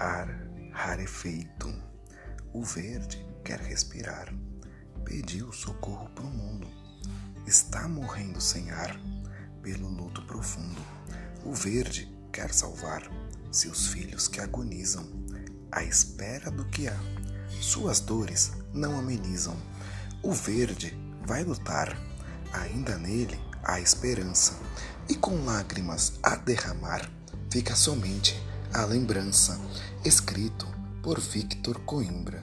ar rarefeito. O verde quer respirar. Pediu socorro pro mundo. Está morrendo sem ar pelo luto profundo. O verde quer salvar seus filhos que agonizam à espera do que há. Suas dores não amenizam. O verde vai lutar. Ainda nele há esperança. E com lágrimas a derramar, fica somente a lembrança, escrito por Victor Coimbra.